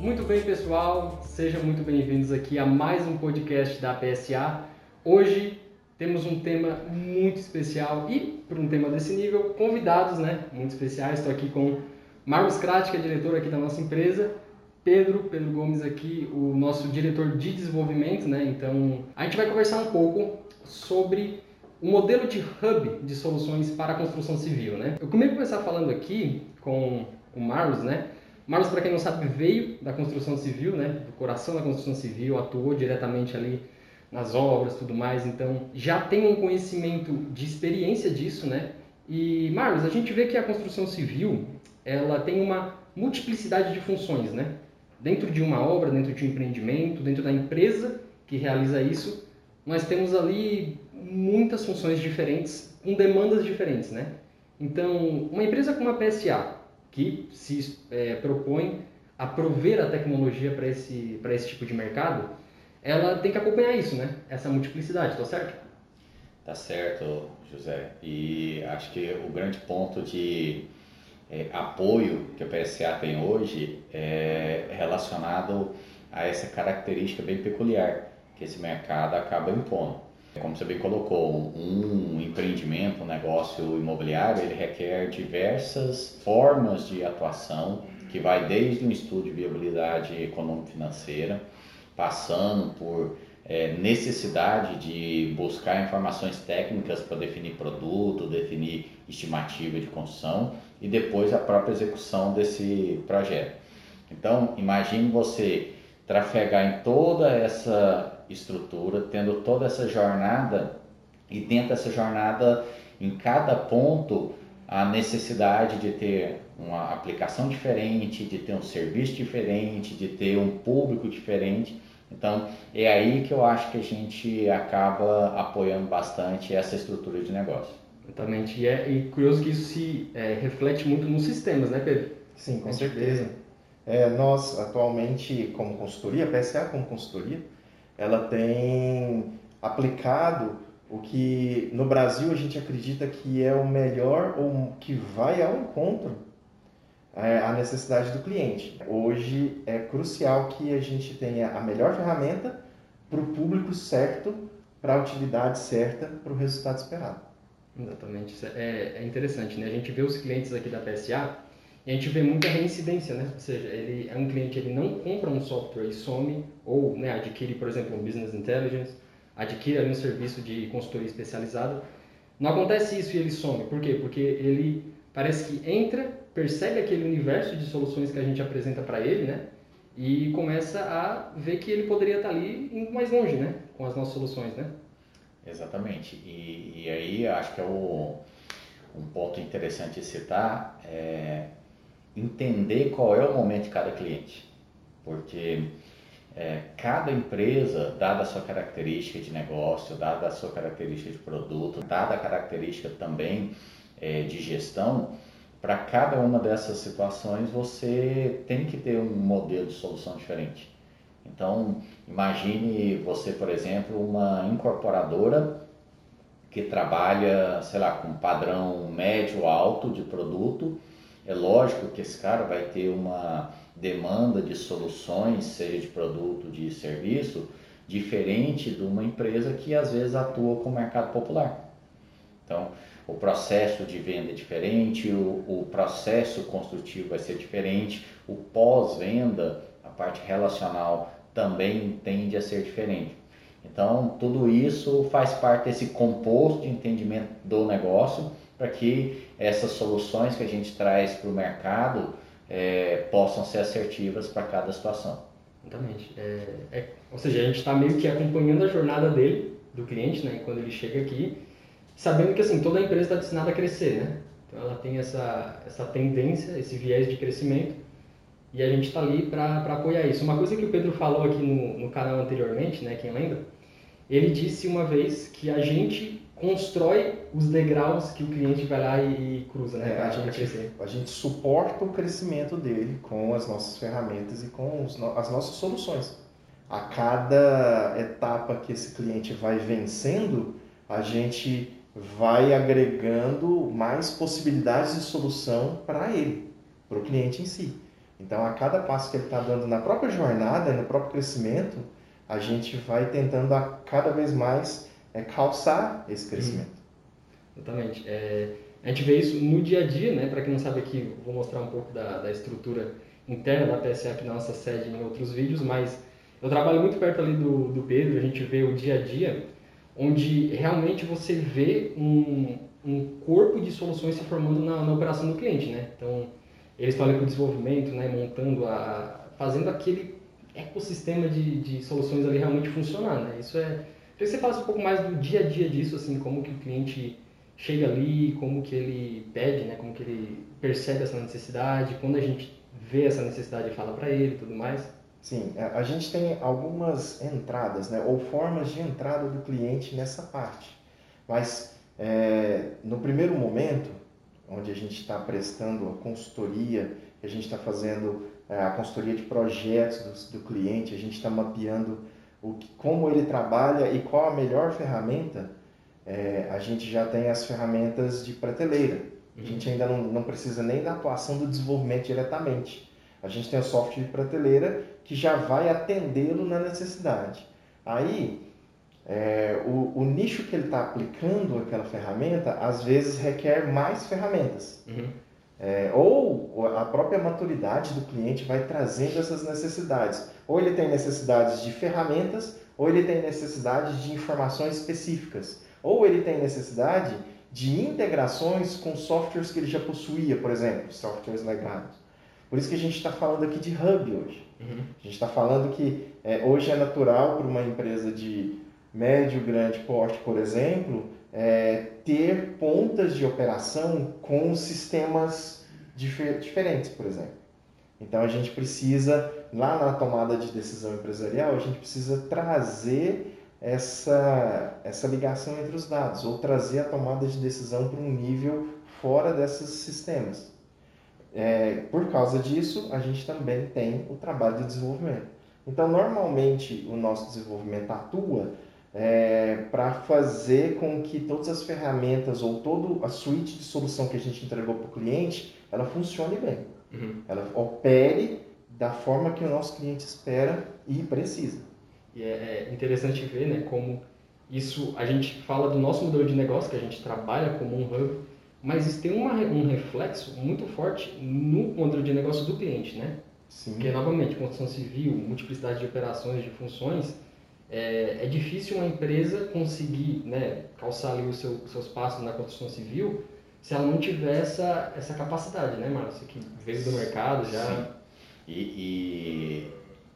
Muito bem, pessoal, sejam muito bem-vindos aqui a mais um podcast da PSA. Hoje temos um tema muito especial e, por um tema desse nível, convidados né, muito especiais. Estou aqui com Marcos Krat, que é diretor aqui da nossa empresa, Pedro, Pedro Gomes aqui, o nosso diretor de desenvolvimento, né? Então, a gente vai conversar um pouco sobre o modelo de hub de soluções para a construção civil, né? Eu a começar falando aqui com o Marlos, né? Marlos, para quem não sabe, veio da construção civil, né? Do coração da construção civil, atuou diretamente ali nas obras, tudo mais. Então, já tem um conhecimento de experiência disso, né? E Marlos, a gente vê que a construção civil, ela tem uma multiplicidade de funções, né? Dentro de uma obra, dentro de um empreendimento, dentro da empresa que realiza isso, nós temos ali muitas funções diferentes, com demandas diferentes, né? Então, uma empresa como a PSA, que se é, propõe a prover a tecnologia para esse, para esse tipo de mercado, ela tem que acompanhar isso, né? Essa multiplicidade, tá certo? Tá certo, José. E acho que o grande ponto de é, apoio que a PSA tem hoje é relacionado a essa característica bem peculiar que esse mercado acaba impondo. Como você bem colocou, um empreendimento, um negócio imobiliário, ele requer diversas formas de atuação, que vai desde um estudo de viabilidade econômico-financeira, passando por é, necessidade de buscar informações técnicas para definir produto, definir estimativa de construção e depois a própria execução desse projeto. Então, imagine você trafegar em toda essa estrutura, tendo toda essa jornada e dentro dessa jornada, em cada ponto, a necessidade de ter uma aplicação diferente, de ter um serviço diferente, de ter um público diferente. Então, é aí que eu acho que a gente acaba apoiando bastante essa estrutura de negócio. Exatamente. E é e curioso que isso se é, reflete muito nos sistemas, né, Pedro? Sim, com certeza. É, nós, atualmente, como consultoria, a PSA como consultoria, ela tem aplicado o que no Brasil a gente acredita que é o melhor ou que vai ao encontro é, à necessidade do cliente. Hoje é crucial que a gente tenha a melhor ferramenta para o público certo, para a utilidade certa, para o resultado esperado. Exatamente, é, é interessante, né? A gente vê os clientes aqui da PSA a gente vê muita reincidência, né? Ou seja, ele é um cliente, ele não compra um software e some, ou né, adquire, por exemplo, um Business Intelligence, adquire um serviço de consultoria especializada. Não acontece isso e ele some. Por quê? Porque ele parece que entra, percebe aquele universo de soluções que a gente apresenta para ele, né? E começa a ver que ele poderia estar ali indo mais longe, né? Com as nossas soluções, né? Exatamente. E, e aí acho que é o, um ponto interessante citar é entender qual é o momento de cada cliente. Porque é, cada empresa, dada a sua característica de negócio, dada a sua característica de produto, dada a característica também é, de gestão, para cada uma dessas situações você tem que ter um modelo de solução diferente. Então, imagine você, por exemplo, uma incorporadora que trabalha, sei lá, com padrão médio alto de produto é lógico que esse cara vai ter uma demanda de soluções, seja de produto, de serviço, diferente de uma empresa que às vezes atua com o mercado popular. Então, o processo de venda é diferente, o, o processo construtivo vai ser diferente, o pós-venda, a parte relacional também tende a ser diferente. Então, tudo isso faz parte desse composto de entendimento do negócio para que essas soluções que a gente traz para o mercado é, possam ser assertivas para cada situação. Exatamente. É, é, ou seja, a gente está meio que acompanhando a jornada dele, do cliente, né, quando ele chega aqui, sabendo que assim toda a empresa está destinada a crescer, né? Então ela tem essa, essa tendência, esse viés de crescimento e a gente está ali para apoiar isso. Uma coisa que o Pedro falou aqui no, no canal anteriormente, né, quem lembra, ele disse uma vez que a gente constrói os degraus que o cliente vai lá e, cruza, né? É, a, gente, a gente suporta o crescimento dele com as nossas ferramentas e com os, as nossas soluções. A cada etapa que esse cliente vai vencendo, a gente vai agregando mais possibilidades de solução para ele, para o cliente em si. Então, a cada passo que ele está dando na própria jornada, no próprio crescimento, a gente vai tentando a cada vez mais é, calçar esse crescimento. Hum, exatamente. É, a gente vê isso no dia a dia, né? Para quem não sabe aqui, vou mostrar um pouco da, da estrutura interna da PSA aqui na nossa sede em outros vídeos, mas eu trabalho muito perto ali do, do Pedro, a gente vê o dia a dia, onde realmente você vê um, um corpo de soluções se formando na, na operação do cliente, né? Então, eles ali com o desenvolvimento, né? Montando a... fazendo aquele ecossistema de, de soluções ali realmente funcionar, né? Isso é... Queria que você falasse um pouco mais do dia a dia disso, assim, como que o cliente chega ali, como que ele pede, né? Como que ele percebe essa necessidade, quando a gente vê essa necessidade e fala para ele, tudo mais. Sim, a gente tem algumas entradas, né, ou formas de entrada do cliente nessa parte. Mas é, no primeiro momento, onde a gente está prestando a consultoria, a gente está fazendo é, a consultoria de projetos do, do cliente, a gente está mapeando o que, como ele trabalha e qual a melhor ferramenta, é, a gente já tem as ferramentas de prateleira. A gente ainda não, não precisa nem da atuação do desenvolvimento diretamente. A gente tem o software de prateleira que já vai atendê-lo na necessidade. Aí, é, o, o, nicho que ele está aplicando aquela ferramenta, às vezes requer mais ferramentas. Uhum. É, ou a própria maturidade do cliente vai trazendo essas necessidades. Ou ele tem necessidades de ferramentas, ou ele tem necessidade de informações específicas. Ou ele tem necessidade de integrações com softwares que ele já possuía, por exemplo, softwares legados. Por isso que a gente está falando aqui de hub hoje. Uhum. A gente está falando que é, hoje é natural para uma empresa de médio, grande porte, por exemplo, é, ter pontas de operação com sistemas difer diferentes, por exemplo. Então a gente precisa, lá na tomada de decisão empresarial, a gente precisa trazer essa, essa ligação entre os dados, ou trazer a tomada de decisão para um nível fora desses sistemas. É, por causa disso, a gente também tem o trabalho de desenvolvimento. Então, normalmente, o nosso desenvolvimento atua é, para fazer com que todas as ferramentas ou toda a suíte de solução que a gente entregou para o cliente, ela funcione bem. Uhum. Ela opere da forma que o nosso cliente espera e precisa. E é, é interessante ver né, como isso, a gente fala do nosso modelo de negócio, que a gente trabalha como um hub, mas isso tem uma, um reflexo muito forte no modelo de negócio do cliente, né? Sim. Porque, novamente, construção civil, multiplicidade de operações, de funções, é, é difícil uma empresa conseguir né, calçar ali os seu, seus passos na construção civil se ela não tiver essa, essa capacidade, né, Márcio? Que veio do mercado já. Sim. E, e,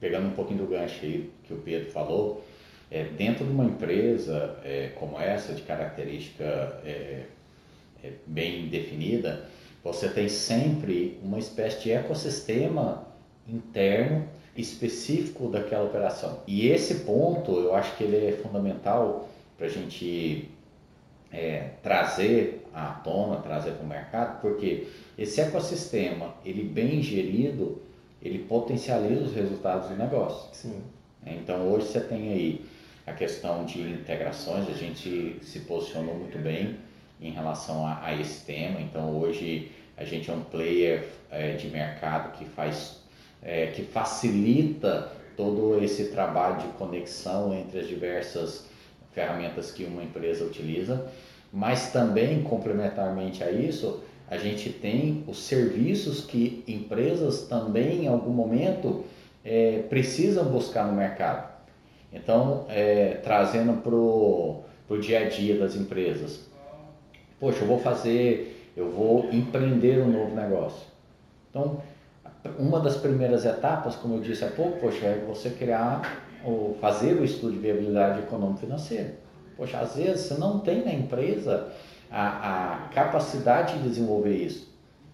pegando um pouquinho do gancho aí que o Pedro falou, é, dentro de uma empresa é, como essa, de característica é, é, bem definida, você tem sempre uma espécie de ecossistema interno específico daquela operação. E esse ponto, eu acho que ele é fundamental para a gente é, trazer à tona, trazer para o mercado, porque esse ecossistema, ele bem gerido, ele potencializa os resultados do negócio. Sim. Então hoje você tem aí a questão de integrações, a gente se posicionou muito bem em relação a, a esse tema. Então hoje a gente é um player é, de mercado que faz, é, que facilita todo esse trabalho de conexão entre as diversas ferramentas que uma empresa utiliza, mas também complementarmente a isso, a gente tem os serviços que empresas também em algum momento é, precisam buscar no mercado. Então, é, trazendo para o dia a dia das empresas, poxa, eu vou fazer, eu vou empreender um novo negócio. Então, uma das primeiras etapas, como eu disse há pouco, poxa, é você criar ou fazer o estudo de viabilidade econômico-financeira. Poxa, às vezes você não tem na empresa a, a capacidade de desenvolver isso.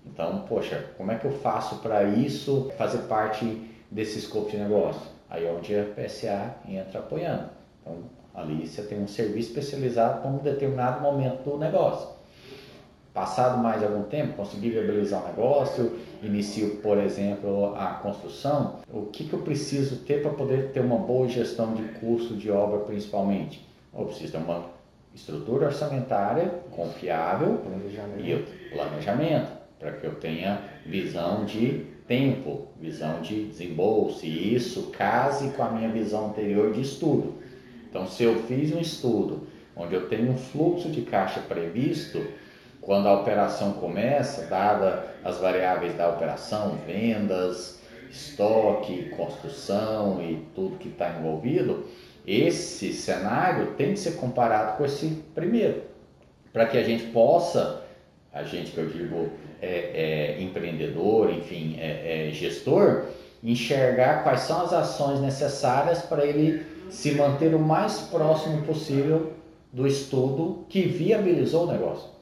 Então, poxa, como é que eu faço para isso fazer parte desse escopo de negócio? Aí é onde a PSA entra apoiando. Então, ali você tem um serviço especializado para um determinado momento do negócio. Passado mais algum tempo, consegui viabilizar o negócio, inicio, por exemplo, a construção, o que, que eu preciso ter para poder ter uma boa gestão de custo de obra, principalmente? Eu preciso ter uma estrutura orçamentária confiável e planejamento, para que eu tenha visão de tempo, visão de desembolso, e isso case com a minha visão anterior de estudo. Então, se eu fiz um estudo onde eu tenho um fluxo de caixa previsto, quando a operação começa, dada as variáveis da operação, vendas, estoque, construção e tudo que está envolvido, esse cenário tem que ser comparado com esse primeiro, para que a gente possa, a gente que eu digo é, é, empreendedor, enfim, é, é gestor, enxergar quais são as ações necessárias para ele se manter o mais próximo possível do estudo que viabilizou o negócio.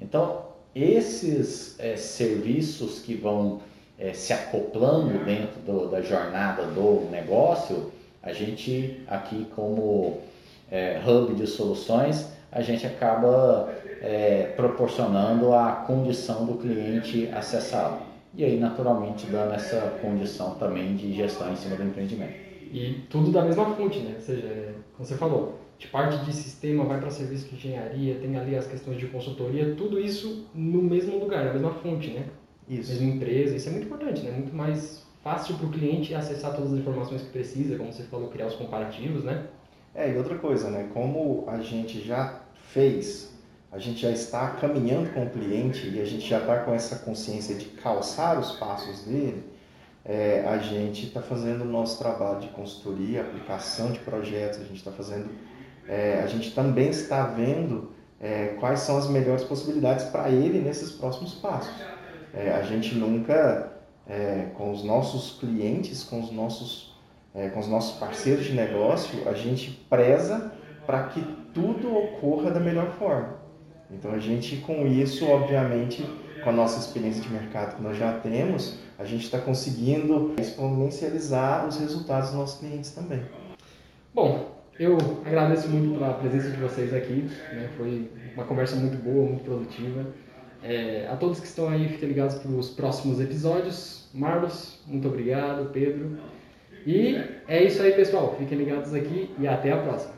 Então, esses é, serviços que vão é, se acoplando dentro do, da jornada do negócio, a gente aqui como é, hub de soluções, a gente acaba proporcionando a condição do cliente acessá-lo. E aí, naturalmente, dando essa condição também de gestão em cima do empreendimento. E tudo da mesma fonte, né? Ou seja, é, como você falou, de parte de sistema vai para serviço de engenharia, tem ali as questões de consultoria, tudo isso no mesmo lugar, na mesma fonte, né? Isso. Mesma empresa, isso é muito importante, né? Muito mais fácil para o cliente acessar todas as informações que precisa, como você falou, criar os comparativos, né? É, e outra coisa, né? Como a gente já fez, a gente já está caminhando com o cliente e a gente já está com essa consciência de calçar os passos dele, é, a gente está fazendo o nosso trabalho de consultoria, aplicação de projetos, a gente está fazendo, é, a gente também está vendo é, quais são as melhores possibilidades para ele nesses próximos passos. É, a gente nunca, é, com os nossos clientes, com os nossos, é, com os nossos parceiros de negócio, a gente preza para que tudo ocorra da melhor forma. Então a gente, com isso, obviamente, com a nossa experiência de mercado que nós já temos, a gente está conseguindo exponencializar os resultados dos nossos clientes também. Bom, eu agradeço muito pela presença de vocês aqui. Né? Foi uma conversa muito boa, muito produtiva. É, a todos que estão aí, fiquem ligados para os próximos episódios. Marlos, muito obrigado. Pedro. E é isso aí, pessoal. Fiquem ligados aqui e até a próxima.